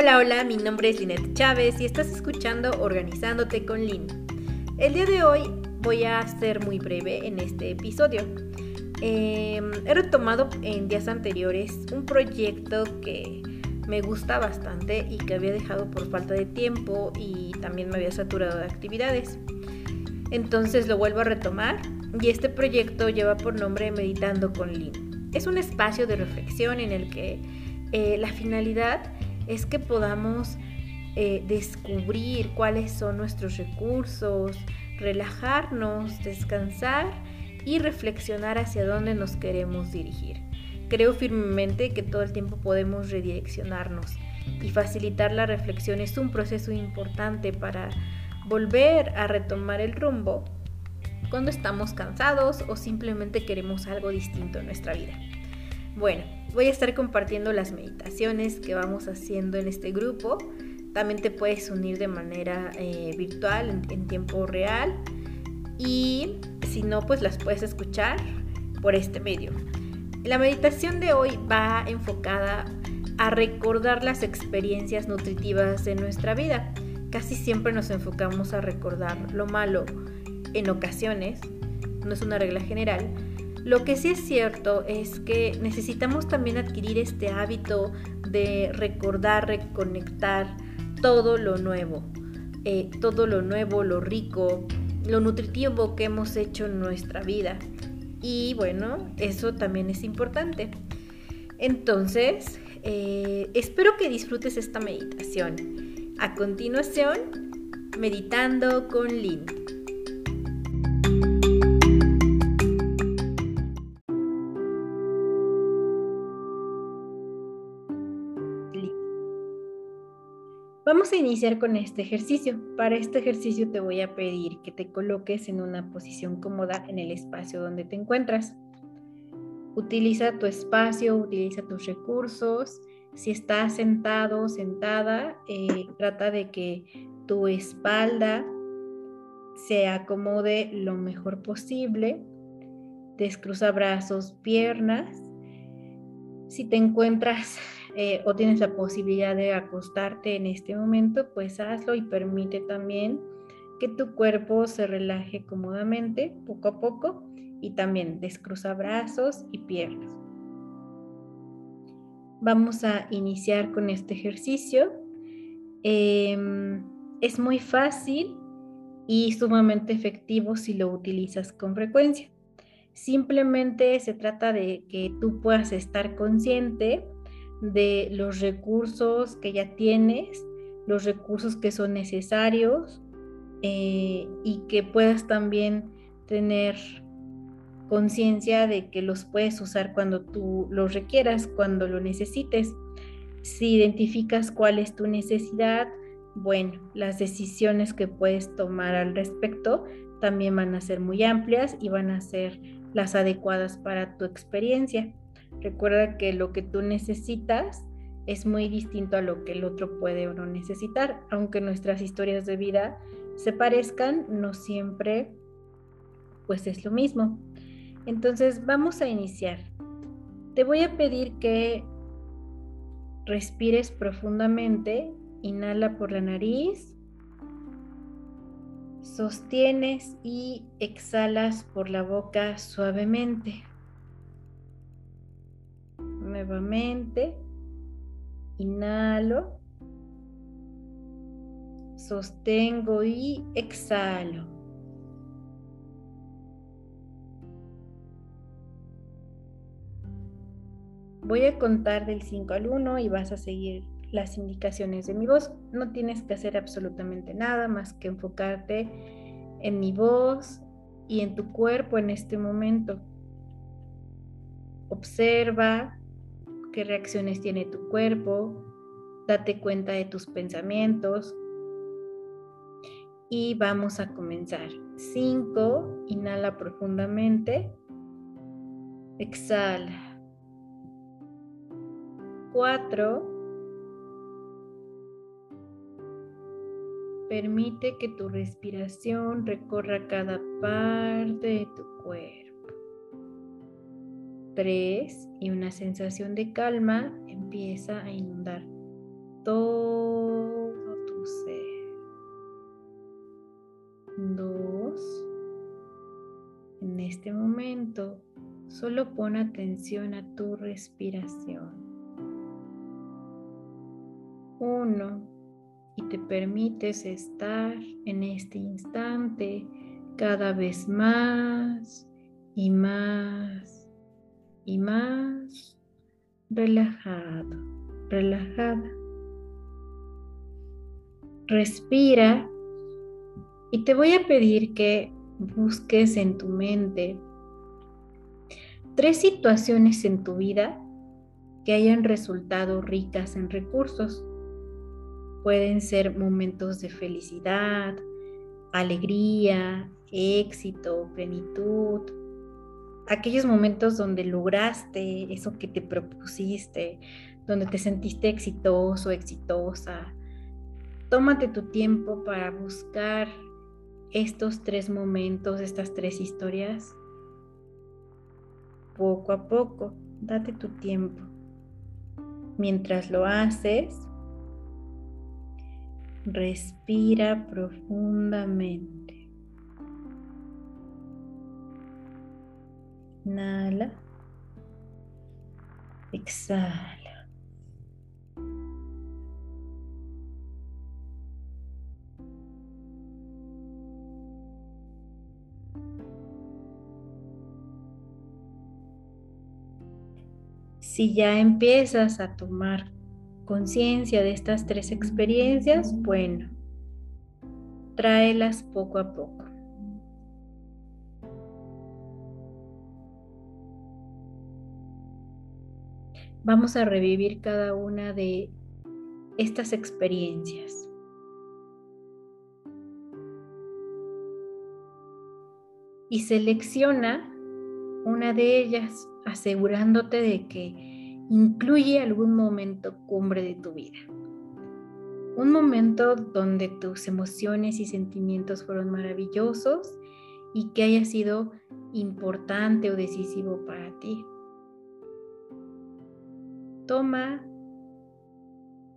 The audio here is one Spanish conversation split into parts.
Hola, hola, mi nombre es Linet Chávez y estás escuchando Organizándote con Lin. El día de hoy voy a ser muy breve en este episodio. Em, he retomado en días anteriores un proyecto que me gusta bastante y que había dejado por falta de tiempo y también me había saturado de actividades. Entonces lo vuelvo a retomar y este proyecto lleva por nombre Meditando con Lin. Es un espacio de reflexión en el que eh, la finalidad es que podamos eh, descubrir cuáles son nuestros recursos, relajarnos, descansar y reflexionar hacia dónde nos queremos dirigir. Creo firmemente que todo el tiempo podemos redireccionarnos y facilitar la reflexión es un proceso importante para volver a retomar el rumbo cuando estamos cansados o simplemente queremos algo distinto en nuestra vida. Bueno, voy a estar compartiendo las meditaciones que vamos haciendo en este grupo. También te puedes unir de manera eh, virtual, en, tiempo real. Y si no, pues las puedes escuchar por este medio. La meditación de hoy va enfocada a recordar las experiencias nutritivas de nuestra vida. Casi siempre nos enfocamos a recordar lo malo en ocasiones, no es una regla general, lo que sí es cierto es que necesitamos también adquirir este hábito de recordar, reconectar todo lo nuevo, eh, todo lo nuevo, lo rico, lo nutritivo que hemos hecho en nuestra vida. Y bueno, eso también es importante. Entonces, eh, espero que disfrutes esta meditación. A continuación, meditando con Lynn. Vamos a iniciar con este ejercicio. Para este ejercicio te voy a pedir que te coloques en una posición cómoda en el espacio donde te encuentras. Utiliza tu espacio, utiliza tus recursos. Si estás sentado sentada, eh, trata de que tu espalda se acomode lo mejor posible. Descruza brazos, piernas. Si te encuentras eh, o tienes la posibilidad de acostarte en este momento, pues hazlo y permite también que tu cuerpo se relaje cómodamente poco a poco y también descruza brazos y piernas. Vamos a iniciar con este ejercicio. Em, es muy fácil y sumamente efectivo si lo utilizas con frecuencia. Simplemente se trata de que tú puedas estar consciente de los recursos que ya tienes, los recursos que son necesarios eh, y que puedas también tener conciencia de que los puedes usar cuando tú los requieras, cuando lo necesites. Si identificas cuál es tu necesidad, bueno, las decisiones que puedes tomar al respecto también van a ser muy amplias y van a ser las adecuadas para tu experiencia. Recuerda que lo que tú necesitas es muy distinto a lo que el otro puede o no necesitar. Aunque nuestras historias de vida se parezcan, no siempre pues es lo mismo. Entonces vamos a iniciar. Te voy a pedir que respires profundamente. Inhala por la nariz. Sostienes y exhalas por la boca suavemente nuevamente. Inhalo. Sostengo y exhalo. Voy a contar del 5 al 1 y vas a seguir las indicaciones de mi voz. No tienes que hacer absolutamente nada más que enfocarte en mi voz y en tu cuerpo en este momento. Observa qué reacciones tiene tu cuerpo, date cuenta de tus pensamientos y vamos a comenzar. 5, inhala profundamente, exhala. 4, permite que tu respiración recorra cada parte de tu cuerpo. 3 y una sensación de calma empieza a inundar todo tu ser. Dos. En este momento, solo pon atención a tu respiración. Uno. Y te permites estar en este instante cada vez más y más y más relajado, relajada. Respira y te voy a pedir que busques en tu mente tres situaciones en tu vida que hayan resultado ricas en recursos. Pueden ser momentos de felicidad, alegría, éxito, plenitud, aquellos momentos donde lograste eso que te propusiste, donde te sentiste exitoso, exitosa. Tómate tu tiempo para buscar estos tres momentos, estas tres historias, poco a poco, date tu tiempo. Mientras lo haces, respira profundamente. Inhala. Exhala. Si ya empiezas a tomar conciencia de estas tres experiencias, bueno, tráelas poco a poco. Vamos a revivir cada una de estas experiencias. Y selecciona una de ellas asegurándote de que incluye algún momento cumbre de tu vida. Un momento donde tus emociones y sentimientos fueron maravillosos y que haya sido importante o decisivo para ti. Toma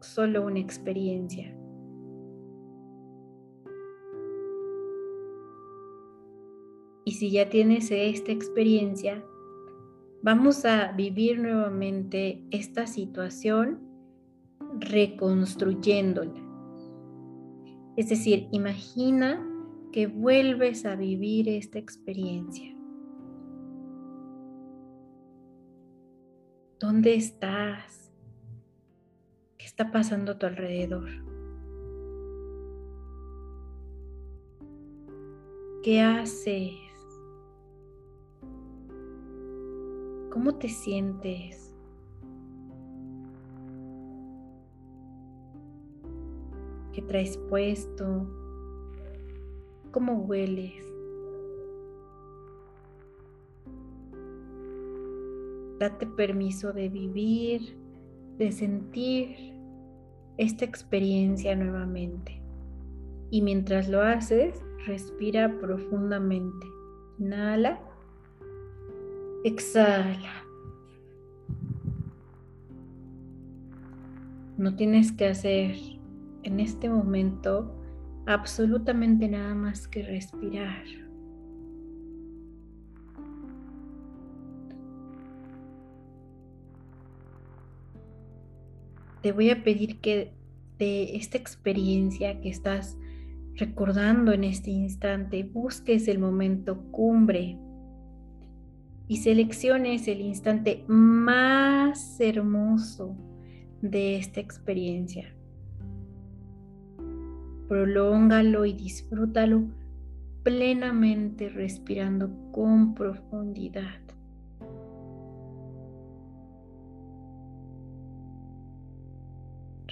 solo una experiencia. Y si ya tienes esta experiencia, Vamos a vivir nuevamente esta situación reconstruyéndola. Es decir, imagina que vuelves a vivir esta experiencia. ¿Dónde estás? ¿Qué está pasando a tu alrededor? ¿Qué haces? ¿Cómo te sientes? ¿Qué traes puesto? ¿Cómo hueles? Date permiso de vivir, de sentir esta experiencia nuevamente. Y mientras lo haces, respira profundamente. Inhala. Exhala. No tienes que hacer en este momento absolutamente nada más que respirar. Te voy a pedir que de esta experiencia que estás recordando en este instante, busques el momento cumbre y selecciones el instante más hermoso de esta experiencia. Prolóngalo y disfrútalo plenamente respirando con profundidad.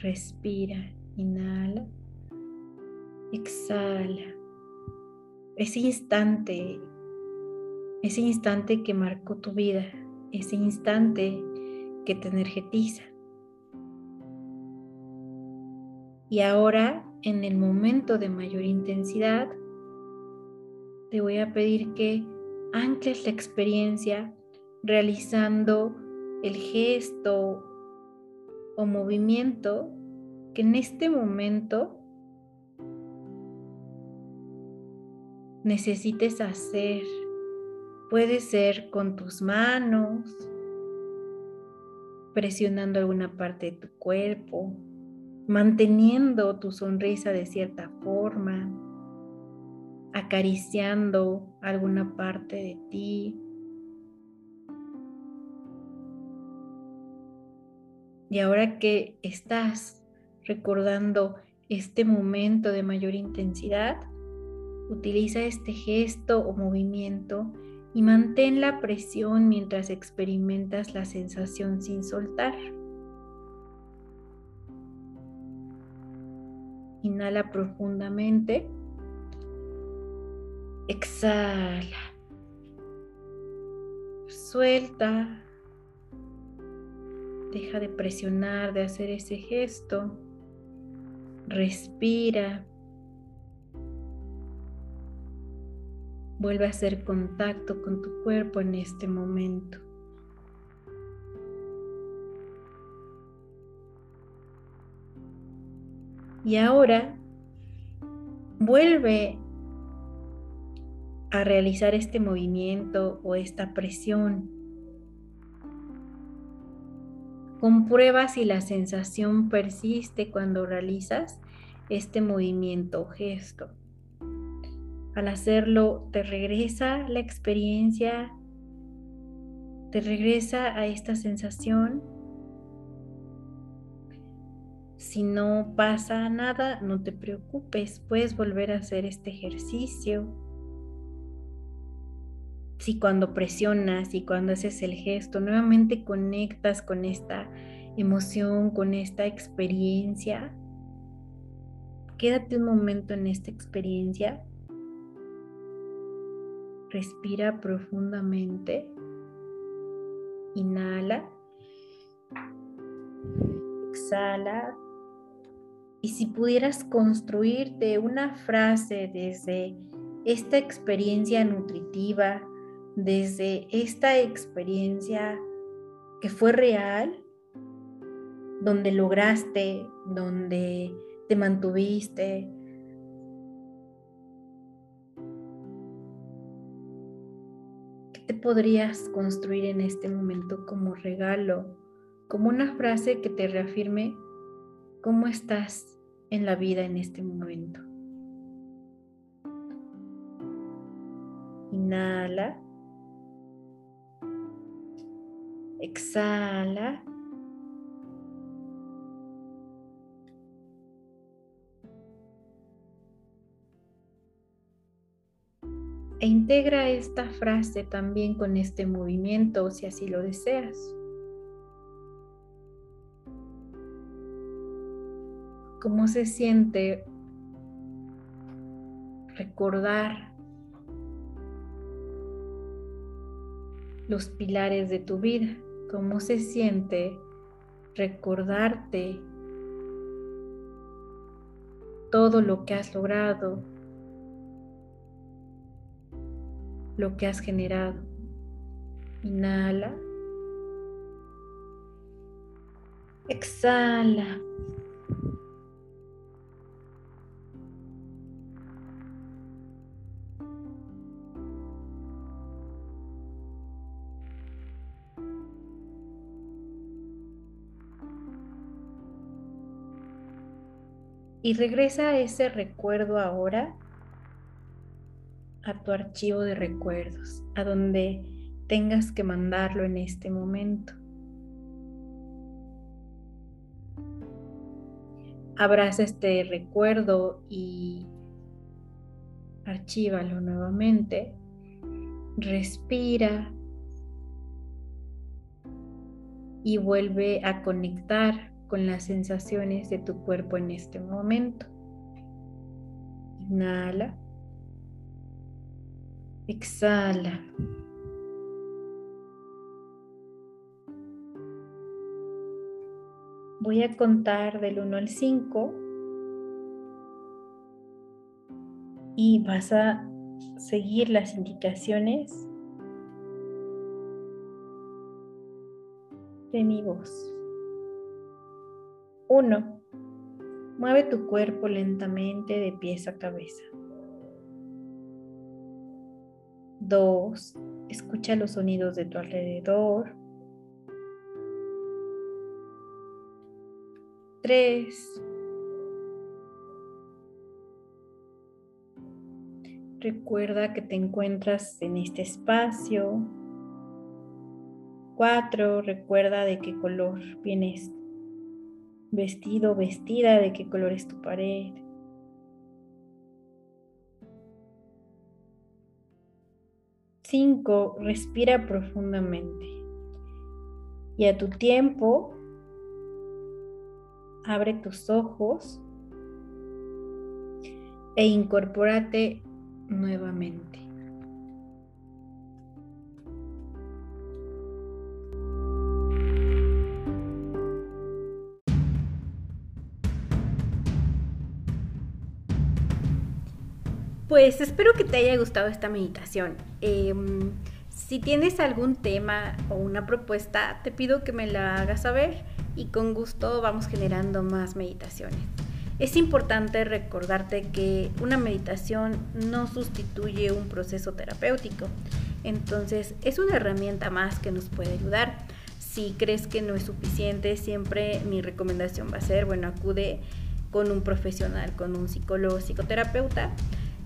Respira, inhala, exhala. Ese instante ese instante que marcó tu vida, ese instante que te energetiza. Y ahora, en el momento de mayor intensidad, te voy a pedir que ancles la experiencia realizando el gesto o movimiento que en este momento necesites hacer. Puede ser con tus manos, presionando alguna parte de tu cuerpo, manteniendo tu sonrisa de cierta forma, acariciando alguna parte de ti. Y ahora que estás recordando este momento de mayor intensidad, utiliza este gesto o movimiento y mantén la presión mientras experimentas la sensación sin soltar. Inhala profundamente. Exhala. Suelta. Deja de presionar, de hacer ese gesto. Respira. Vuelve a hacer contacto con tu cuerpo en este momento. Y ahora vuelve a realizar este movimiento o esta presión. Comprueba si la sensación persiste cuando realizas este movimiento o gesto. Al hacerlo, te regresa la experiencia, te regresa a esta sensación. Si no pasa nada, no te preocupes, puedes volver a hacer este ejercicio. Si cuando presionas y cuando haces el gesto, nuevamente conectas con esta emoción, con esta experiencia, quédate un momento en esta experiencia Respira profundamente. Inhala. Exhala. Y si pudieras construirte una frase desde esta experiencia nutritiva, desde esta experiencia que fue real, donde lograste, donde te mantuviste, te podrías construir en este momento como regalo, como una frase que te reafirme cómo estás en la vida en este momento? Inhala. Exhala. e integra esta frase también con este movimiento si así lo deseas. ¿Cómo se siente recordar los pilares de tu vida? ¿Cómo se siente recordarte todo lo que has logrado, lo que has generado. Inhala. Exhala. Y regresa ese recuerdo ahora a tu archivo de recuerdos, a donde tengas que mandarlo en este momento. Abraza este recuerdo y archívalo nuevamente. Respira y vuelve a conectar con las sensaciones de tu cuerpo en este momento. Inhala. Exhala. Voy a contar del 1 al 5 y vas a seguir las indicaciones de mi voz. 1. Mueve tu cuerpo lentamente de pies a cabeza. 2. Escucha los sonidos de tu alrededor. 3. Recuerda que te encuentras en este espacio. 4. Recuerda de qué color vienes vestido, vestida, de qué color es tu pared. Cinco, respira profundamente. Y a tu tiempo, abre tus ojos e incorpórate nuevamente. Pues espero que te haya gustado esta meditación. Em, si tienes algún tema o una propuesta, te pido que me la hagas saber y con gusto vamos generando más meditaciones. Es importante recordarte que una meditación no sustituye un proceso terapéutico, entonces es una herramienta más que nos puede ayudar. Si crees que no es suficiente, siempre mi recomendación va a ser, bueno, acude con un profesional, con un psicólogo, psicoterapeuta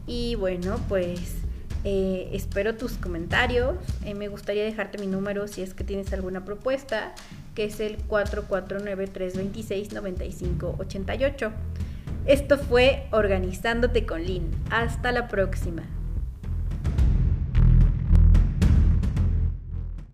y bueno, pues eh, espero tus comentarios. Eh, me gustaría dejarte mi número si es que tienes alguna propuesta, que es el 449-326-9588. Esto fue Organizándote con Lynn. Hasta la próxima.